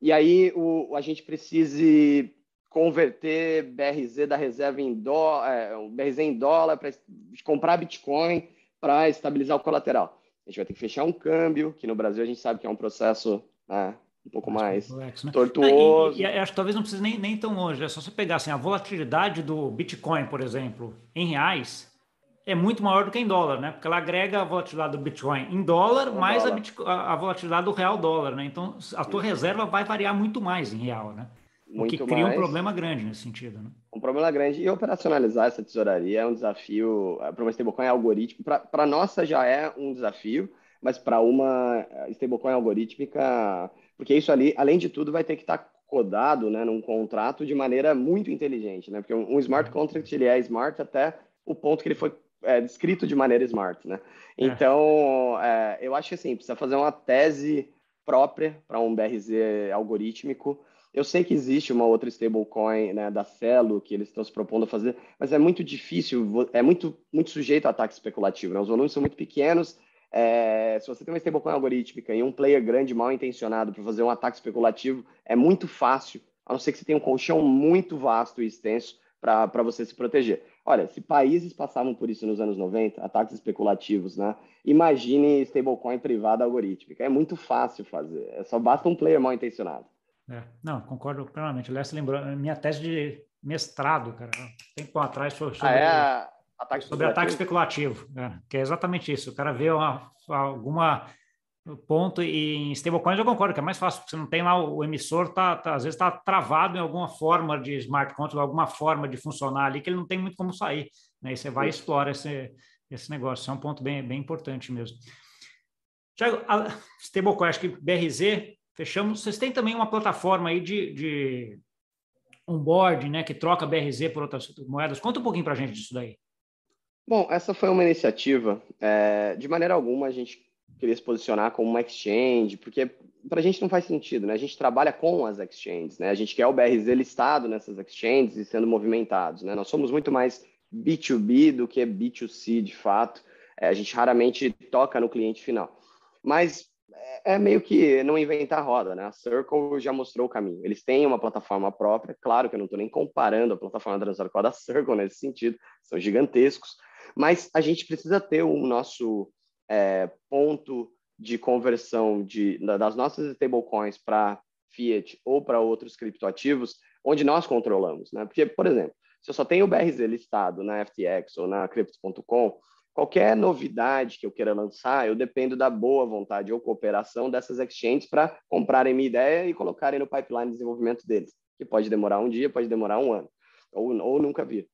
E aí o, a gente precise converter BRZ da reserva em dólar, é, BRZ em dólar para comprar Bitcoin para estabilizar o colateral. A gente vai ter que fechar um câmbio, que no Brasil a gente sabe que é um processo né, um pouco mais, mais complexo, né? tortuoso. E, e, acho que talvez não precise nem, nem tão longe. É só você pegar assim, a volatilidade do Bitcoin, por exemplo, em reais, é muito maior do que em dólar, né? Porque ela agrega a volatilidade do Bitcoin em dólar, mais dólar. A, a, volatilidade do real dólar, né? Então, a tua reserva vai variar muito mais em real, né? Muito o que cria mais. um problema grande nesse sentido, né? Um problema grande. E operacionalizar essa tesouraria é um desafio para uma stablecoin algorítmico. Para nossa já é um desafio, mas para uma stablecoin algorítmica porque isso ali, além de tudo, vai ter que estar tá codado né, num contrato de maneira muito inteligente, né? Porque um, smart contract ele é smart até o ponto que ele foi é, descrito de maneira smart, né? É. Então, é. eu acho que assim, precisa fazer uma tese própria para um BRZ algorítmico. Eu sei que existe uma outra stablecoin né, da Celo que eles estão se propondo a fazer, mas é muito difícil, é muito, muito sujeito a ataque especulativo. Né? Os volumes são muito pequenos é, se você tem uma stablecoin algorítmica e um player grande mal intencionado para fazer um ataque especulativo, é muito fácil, a não ser que você tenha um colchão muito vasto e extenso para você se proteger. Olha, se países passavam por isso nos anos 90, ataques especulativos, né? Imagine stablecoin privada algorítmica. É muito fácil fazer, é só basta um player mal intencionado. É, não, concordo plenamente. Aliás, lembrou minha tese de mestrado, cara, tempo atrás foi sobre... Ah, é Ataque sobre ataque especulativo, né? que é exatamente isso. O cara vê uma, alguma ponto e em stablecoins eu concordo que é mais fácil, porque você não tem lá o emissor, tá, tá às vezes está travado em alguma forma de smart contract, alguma forma de funcionar ali que ele não tem muito como sair. Né? E você vai e explora esse, esse negócio. Isso é um ponto bem, bem importante mesmo. Tiago, stablecoin, acho que BRZ, fechamos. Vocês têm também uma plataforma aí de, de onboarding, né, que troca BRZ por outras moedas. Conta um pouquinho para a gente disso daí. Bom, essa foi uma iniciativa. É, de maneira alguma, a gente queria se posicionar como uma exchange, porque para a gente não faz sentido, né? A gente trabalha com as exchanges, né? A gente quer o BRZ listado nessas exchanges e sendo movimentados, né? Nós somos muito mais B2B do que B2C, de fato. É, a gente raramente toca no cliente final. Mas é, é meio que não inventar a roda, né? A Circle já mostrou o caminho. Eles têm uma plataforma própria, claro que eu não estou nem comparando a plataforma da Transor com a da Circle nesse sentido, são gigantescos, mas a gente precisa ter o nosso é, ponto de conversão de, das nossas stablecoins para fiat ou para outros criptoativos, onde nós controlamos, né? Porque, por exemplo, se eu só tenho o BRZ listado na FTX ou na Crypto.com, qualquer novidade que eu queira lançar, eu dependo da boa vontade ou cooperação dessas exchanges para comprarem minha ideia e colocarem no pipeline de desenvolvimento deles, que pode demorar um dia, pode demorar um ano, ou, ou nunca vir.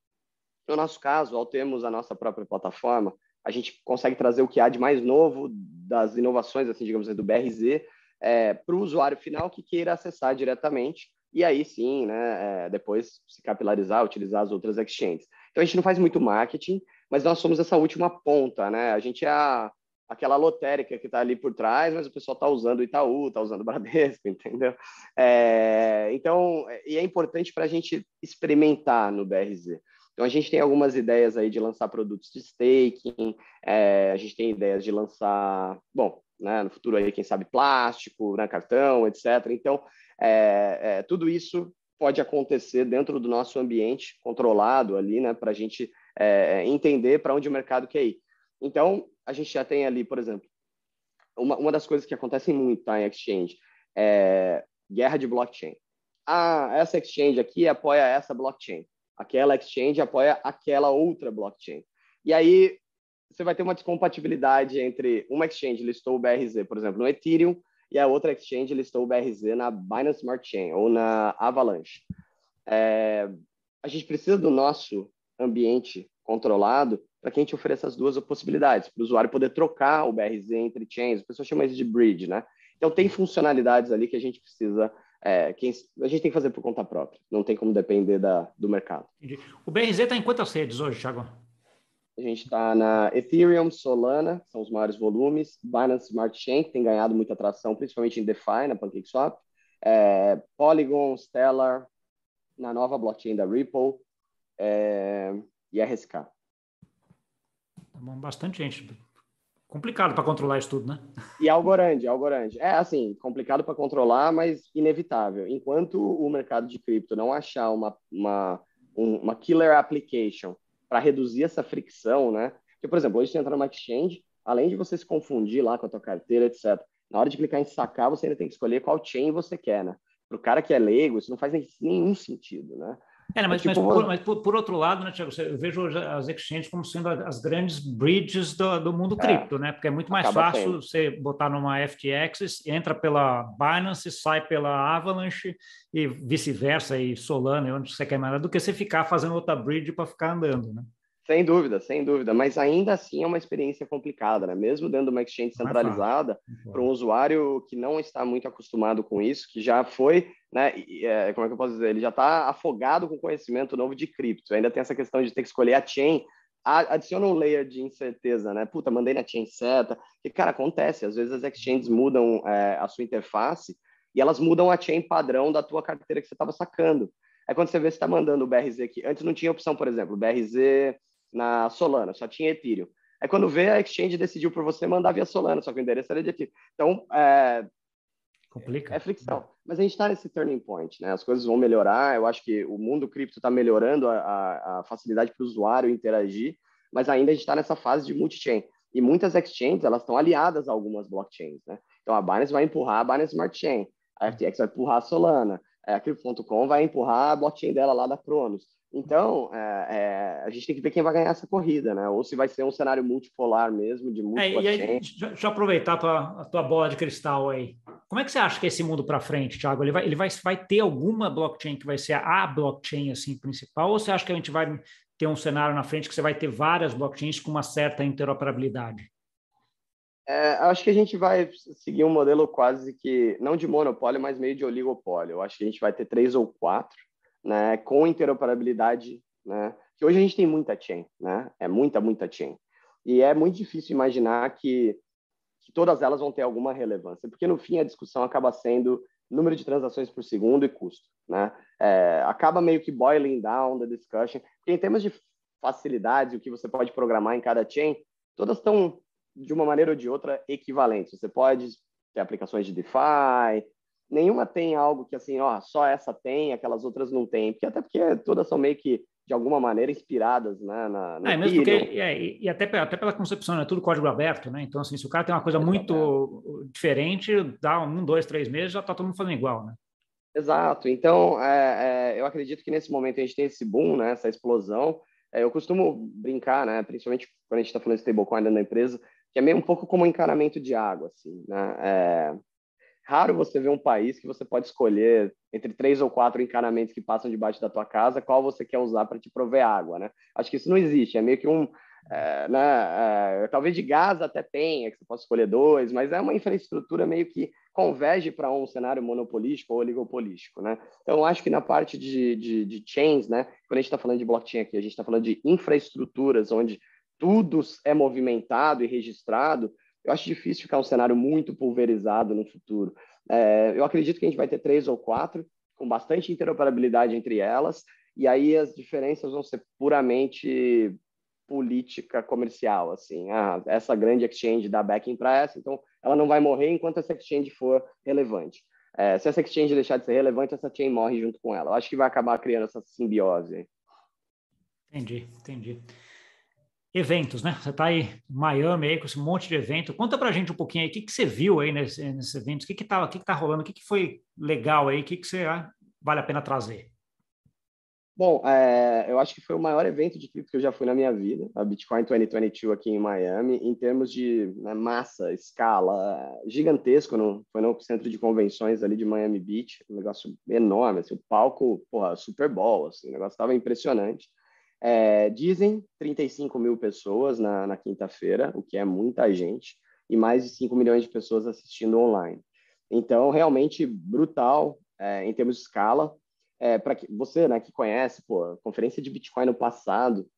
No nosso caso, ao termos a nossa própria plataforma, a gente consegue trazer o que há de mais novo das inovações, assim, digamos assim, do BRZ, é, para o usuário final que queira acessar diretamente e aí sim, né, é, depois se capilarizar, utilizar as outras exchanges. Então a gente não faz muito marketing, mas nós somos essa última ponta, né? A gente é a, aquela lotérica que está ali por trás, mas o pessoal está usando o Itaú, está usando o Bradesco, [laughs] entendeu? É, então, e é importante para a gente experimentar no BRZ. Então, a gente tem algumas ideias aí de lançar produtos de staking, é, a gente tem ideias de lançar, bom, né, no futuro aí, quem sabe, plástico, né, cartão, etc. Então, é, é, tudo isso pode acontecer dentro do nosso ambiente controlado ali, né, para a gente é, entender para onde o mercado quer ir. Então, a gente já tem ali, por exemplo, uma, uma das coisas que acontecem muito tá, em exchange é guerra de blockchain. Ah, essa exchange aqui apoia essa blockchain aquela exchange apoia aquela outra blockchain. E aí você vai ter uma descompatibilidade entre uma exchange listou o BRZ, por exemplo, no Ethereum, e a outra exchange listou o BRZ na Binance Smart Chain ou na Avalanche. É, a gente precisa do nosso ambiente controlado para que a gente ofereça as duas possibilidades, para o usuário poder trocar o BRZ entre chains, as pessoas chamam isso de bridge, né? Então tem funcionalidades ali que a gente precisa é, quem, a gente tem que fazer por conta própria, não tem como depender da, do mercado. Entendi. O BRZ está em quantas redes hoje, Thiago? A gente está na Ethereum, Solana, são os maiores volumes, Binance Smart Chain, que tem ganhado muita atração, principalmente em DeFi, na PancakeSwap, é, Polygon, Stellar, na nova blockchain da Ripple é, e RSK. Tá bastante gente complicado para controlar isso tudo, né? E Algorand, Algorand. É assim, complicado para controlar, mas inevitável. Enquanto o mercado de cripto não achar uma, uma, uma killer application para reduzir essa fricção, né? Porque, por exemplo, hoje você entra numa exchange, além de você se confundir lá com a tua carteira, etc., na hora de clicar em sacar, você ainda tem que escolher qual chain você quer, né? Para o cara que é leigo, isso não faz nenhum sentido, né? É, mas, é tipo, mas, por, mas por, por, outro lado, né, Tiago, eu vejo as exchanges como sendo as grandes bridges do, do mundo é, cripto, né? Porque é muito mais fácil sendo. você botar numa FTX, entra pela Binance, sai pela Avalanche e vice-versa, e Solana, onde você quer mais, do que você ficar fazendo outra bridge para ficar andando, né? Sem dúvida, sem dúvida, mas ainda assim é uma experiência complicada, né? Mesmo dentro de uma exchange centralizada, para um usuário que não está muito acostumado com isso, que já foi, né? É, como é que eu posso dizer? Ele já está afogado com conhecimento novo de cripto. Ainda tem essa questão de ter que escolher a chain, adiciona um layer de incerteza, né? Puta, mandei na chain certa. Que, cara, acontece. Às vezes as exchanges mudam é, a sua interface e elas mudam a chain padrão da tua carteira que você estava sacando. Aí quando você vê, você está mandando o BRZ aqui. Antes não tinha opção, por exemplo, BRZ na Solana, só tinha Ethereum. Aí quando vê, a exchange decidiu por você mandar via Solana, só que o endereço era de Ethereum. Então, é, Complica. É fricção. Mas a gente está nesse turning point, né? As coisas vão melhorar. Eu acho que o mundo cripto está melhorando a, a, a facilidade para o usuário interagir, mas ainda a gente está nessa fase de multi-chain. E muitas exchanges, elas estão aliadas a algumas blockchains, né? Então, a Binance vai empurrar a Binance Smart Chain, a FTX vai empurrar a Solana, a Crypto.com vai empurrar a blockchain dela lá da Cronos. Então, é, é, a gente tem que ver quem vai ganhar essa corrida, né? Ou se vai ser um cenário multipolar mesmo, de múltiplas é, aí, Deixa eu aproveitar a tua, a tua, bola de cristal aí. Como é que você acha que é esse mundo para frente, Thiago? Ele, vai, ele vai, vai ter alguma blockchain que vai ser a blockchain assim principal? Ou você acha que a gente vai ter um cenário na frente que você vai ter várias blockchains com uma certa interoperabilidade? É, acho que a gente vai seguir um modelo quase que, não de monopólio, mas meio de oligopólio. Eu acho que a gente vai ter três ou quatro né, com interoperabilidade, né, que hoje a gente tem muita chain, né, é muita, muita chain. E é muito difícil imaginar que, que todas elas vão ter alguma relevância, porque no fim a discussão acaba sendo número de transações por segundo e custo, né? É, acaba meio que boiling down the discussion, porque em termos de facilidades, o que você pode programar em cada chain, todas estão de uma maneira ou de outra equivalentes. Você pode ter aplicações de DeFi, nenhuma tem algo que assim, ó, só essa tem, aquelas outras não tem, porque até porque todas são meio que de alguma maneira inspiradas né, na, na é, mesmo porque, é, e, até, até pela concepção, é tudo código aberto, né? Então, assim, se o cara tem uma coisa muito diferente, dá um, dois, três meses, já está todo mundo fazendo igual, né? Exato. Então, é, é, eu acredito que nesse momento a gente tem esse boom, né, essa explosão. É, eu costumo brincar, né, principalmente quando a gente está falando de stablecoin dentro da empresa, que é meio um pouco como um encanamento de água, assim, né? Raro você ver um país que você pode escolher entre três ou quatro encanamentos que passam debaixo da tua casa, qual você quer usar para te prover água, né? Acho que isso não existe, é meio que um, é, né, é, talvez de gás até tenha, que você possa escolher dois, mas é uma infraestrutura meio que converge para um cenário monopolístico ou oligopolístico, né? Então, acho que na parte de, de, de chains, né, quando a gente está falando de blockchain aqui, a gente está falando de infraestruturas onde tudo é movimentado e registrado, eu acho difícil ficar um cenário muito pulverizado no futuro. É, eu acredito que a gente vai ter três ou quatro, com bastante interoperabilidade entre elas, e aí as diferenças vão ser puramente política comercial, assim, ah, essa grande exchange dá backing para essa, então ela não vai morrer enquanto essa exchange for relevante. É, se essa exchange deixar de ser relevante, essa chain morre junto com ela. Eu acho que vai acabar criando essa simbiose. Entendi, entendi eventos, né? Você está aí em Miami aí com esse monte de evento. Conta para a gente um pouquinho aí, o que, que você viu aí nesse, nesses eventos? O que que tá, o que que tá rolando? O que, que foi legal aí? O que, que você ah, vale a pena trazer? Bom, é, eu acho que foi o maior evento de cripto que eu já fui na minha vida, a Bitcoin 2022 aqui em Miami, em termos de né, massa, escala, gigantesco, no, foi no centro de convenções ali de Miami Beach, um negócio enorme, assim, o palco, porra, Super Bowl, assim, o negócio estava impressionante. É, dizem 35 mil pessoas na, na quinta-feira, o que é muita gente, e mais de 5 milhões de pessoas assistindo online. Então, realmente brutal é, em termos de escala. É, para você, né, que conhece, pô, conferência de Bitcoin no passado,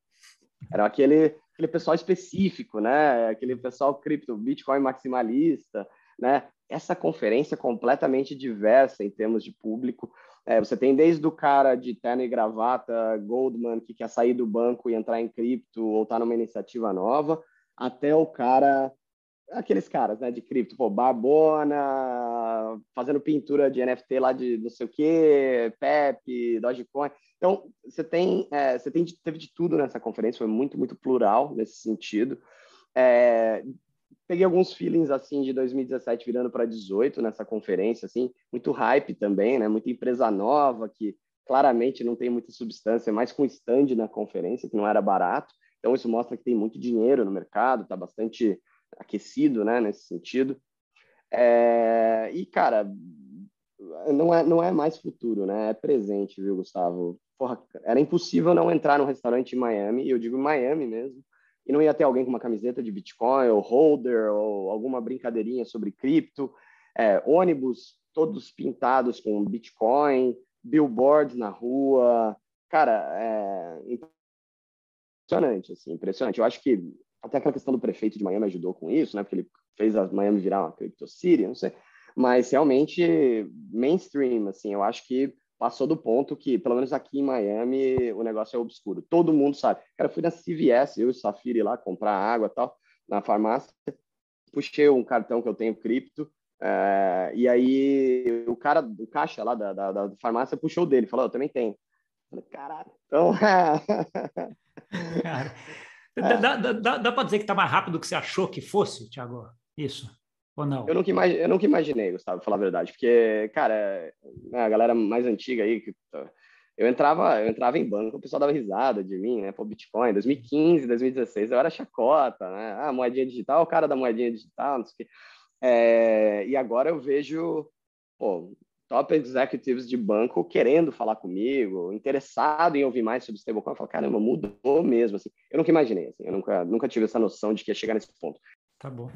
era aquele, aquele pessoal específico, né? Aquele pessoal cripto, Bitcoin maximalista, né? Essa conferência completamente diversa em termos de público, é, você tem desde o cara de terno e gravata, Goldman, que quer sair do banco e entrar em cripto ou tá numa iniciativa nova, até o cara, aqueles caras né, de cripto, pô, Barbona, fazendo pintura de NFT lá de não sei o quê, Pepe, Dogecoin. Então, você tem, é, você tem, teve de tudo nessa conferência, foi muito, muito plural nesse sentido. É, peguei alguns feelings assim de 2017 virando para 18 nessa conferência, assim, muito hype também, né? Muita empresa nova que claramente não tem muita substância, mais com stand na conferência que não era barato. Então isso mostra que tem muito dinheiro no mercado, está bastante aquecido, né? Nesse sentido. É... E cara, não é não é mais futuro, né? É presente, viu, Gustavo? Porra, era impossível não entrar no restaurante em Miami, e eu digo Miami mesmo e não ia ter alguém com uma camiseta de Bitcoin ou holder ou alguma brincadeirinha sobre cripto, é, ônibus todos pintados com Bitcoin, billboards na rua, cara, é impressionante, assim, impressionante. Eu acho que até aquela questão do prefeito de Miami ajudou com isso, né? Porque ele fez a Miami virar uma crypto city, não sei. Mas realmente mainstream, assim, eu acho que passou do ponto que, pelo menos aqui em Miami, o negócio é obscuro. Todo mundo sabe. Cara, fui na CVS, eu e o Safiri lá, comprar água tal, na farmácia. Puxei um cartão que eu tenho cripto. É, e aí o cara, o caixa lá da, da, da farmácia puxou dele, falou, eu também tenho. falei, caralho. Então. [laughs] cara, é. dá, dá, dá, dá para dizer que tá mais rápido do que você achou que fosse, Thiago? Isso. Ou não? Eu nunca, imag... eu nunca imaginei, Gustavo, falar a verdade, porque, cara, né, a galera mais antiga aí, que eu entrava, eu entrava em banco, o pessoal dava risada de mim, né? Pô, Bitcoin, 2015, 2016, eu era chacota, né? Ah, moedinha digital, o cara da moedinha digital, não sei o quê. É... e agora eu vejo, pô, top executives de banco querendo falar comigo, interessado em ouvir mais sobre stablecoin. Eu falo, caramba, mudou mesmo, assim. Eu nunca imaginei, assim, eu nunca, nunca tive essa noção de que ia chegar nesse ponto. Tá bom.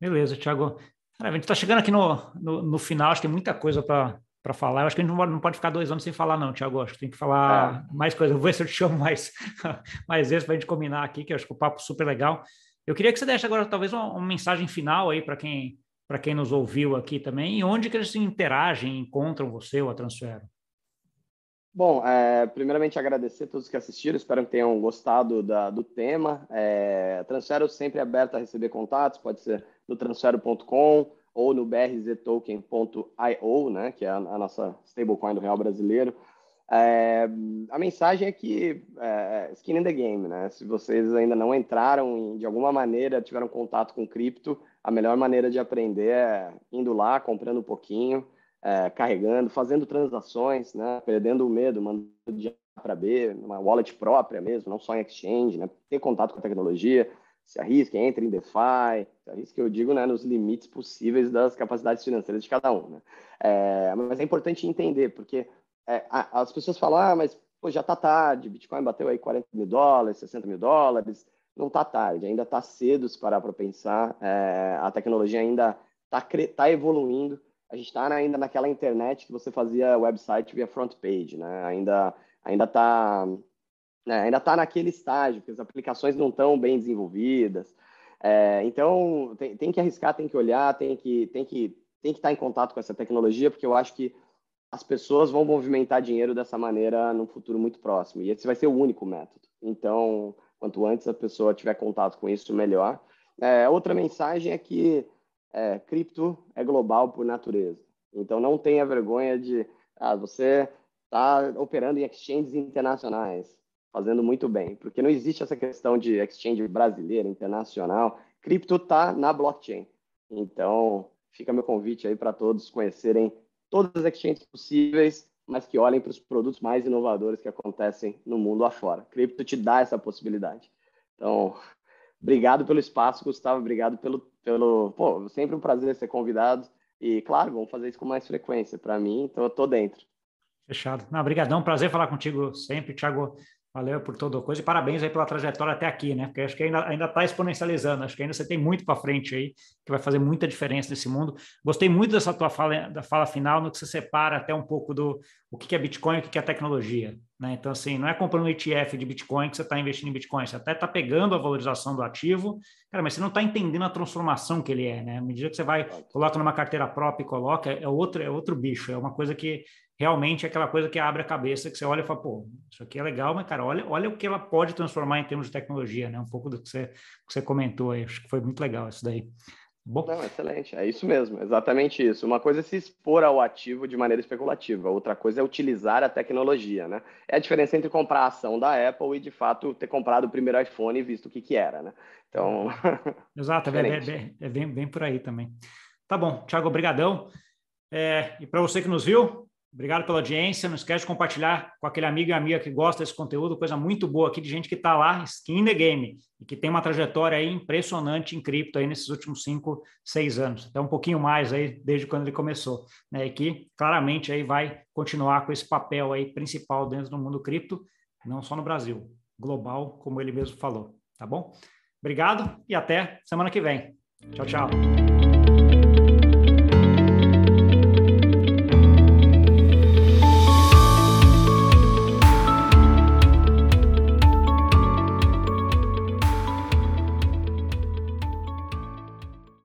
Beleza, Thiago. Cara, a gente está chegando aqui no, no, no, final, acho que tem muita coisa para para falar. Eu acho que a gente não pode ficar dois anos sem falar, não, Tiago. Acho que tem que falar é. mais coisas. Eu vou ver se eu te chamo mais, [laughs] mais vezes para a gente combinar aqui, que eu acho que o papo é super legal. Eu queria que você desse agora talvez uma, uma mensagem final aí para quem para quem nos ouviu aqui também, e onde que eles se interagem, encontram você ou a Transfero? Bom, é, primeiramente agradecer a todos que assistiram, espero que tenham gostado da, do tema. É, Transfero sempre aberto a receber contatos, pode ser no transfero.com ou no brztoken.io, né, que é a, nossa stablecoin do real brasileiro. É, a mensagem é que é, skin in the game, né? Se vocês ainda não entraram e de alguma maneira tiveram contato com cripto, a melhor maneira de aprender é indo lá, comprando um pouquinho, é, carregando, fazendo transações, né? Perdendo o medo, mandando de A para B, uma wallet própria mesmo, não só em exchange, né? Ter contato com a tecnologia, se arrisque, entre em DeFi, se arrisque, eu digo, né, nos limites possíveis das capacidades financeiras de cada um. Né? É, mas é importante entender, porque é, as pessoas falam, ah, mas pô, já está tarde, Bitcoin bateu aí 40 mil dólares, 60 mil dólares, não está tarde, ainda está cedo se parar para pensar, é, a tecnologia ainda está tá evoluindo, a gente está ainda naquela internet que você fazia website via front page, né? ainda ainda está né? Ainda está naquele estágio, que as aplicações não estão bem desenvolvidas. É, então, tem, tem, que arriscar, tem que olhar, tem que, tem, que, tem que estar tá em contato com essa tecnologia, porque eu acho que as pessoas vão movimentar dinheiro dessa maneira no futuro muito próximo. E esse vai ser o único método. Então, quanto antes a pessoa tiver contato com isso, melhor. É, outra mensagem é que é, cripto é global por natureza. Então, não tenha vergonha de ah, você está operando em exchanges internacionais fazendo muito bem, porque não existe essa questão de exchange brasileira, internacional. Cripto está na blockchain. Então, fica meu convite aí para todos conhecerem todas as exchanges possíveis, mas que olhem para os produtos mais inovadores que acontecem no mundo afora. Cripto te dá essa possibilidade. Então, obrigado pelo espaço, Gustavo. Obrigado pelo. pelo pô, sempre um prazer ser convidado. E, claro, vamos fazer isso com mais frequência. Para mim, então eu estou dentro. Fechado. Não, obrigadão. Prazer falar contigo sempre, Thiago. Valeu por toda a coisa e parabéns aí pela trajetória até aqui, né? Porque acho que ainda ainda está exponencializando, acho que ainda você tem muito para frente aí, que vai fazer muita diferença nesse mundo. Gostei muito dessa tua fala, da fala final, no que você separa até um pouco do o que é Bitcoin e o que é tecnologia, né? Então, assim, não é comprando um ETF de Bitcoin que você está investindo em Bitcoin, você até está pegando a valorização do ativo, cara, mas você não está entendendo a transformação que ele é, né? À medida que você vai, coloca numa carteira própria e coloca, é outro, é outro bicho, é uma coisa que realmente é aquela coisa que abre a cabeça, que você olha e fala, pô, isso aqui é legal, mas, cara, olha, olha o que ela pode transformar em termos de tecnologia, né? Um pouco do que você, que você comentou aí, acho que foi muito legal isso daí. Bom. Não, excelente, é isso mesmo, exatamente isso. Uma coisa é se expor ao ativo de maneira especulativa, outra coisa é utilizar a tecnologia, né? É a diferença entre comprar a ação da Apple e, de fato, ter comprado o primeiro iPhone e visto o que, que era, né? Então... [laughs] Exato, é, é, é, bem, bem por aí também. Tá bom, Thiago, obrigadão. É, e para você que nos viu, Obrigado pela audiência. Não esquece de compartilhar com aquele amigo e amiga que gosta desse conteúdo. Coisa muito boa aqui de gente que está lá, skin in the game, e que tem uma trajetória impressionante em cripto aí nesses últimos cinco, seis anos. Até um pouquinho mais aí desde quando ele começou. Né? E que claramente aí vai continuar com esse papel aí principal dentro do mundo cripto, não só no Brasil, global, como ele mesmo falou. Tá bom? Obrigado e até semana que vem. Tchau, tchau.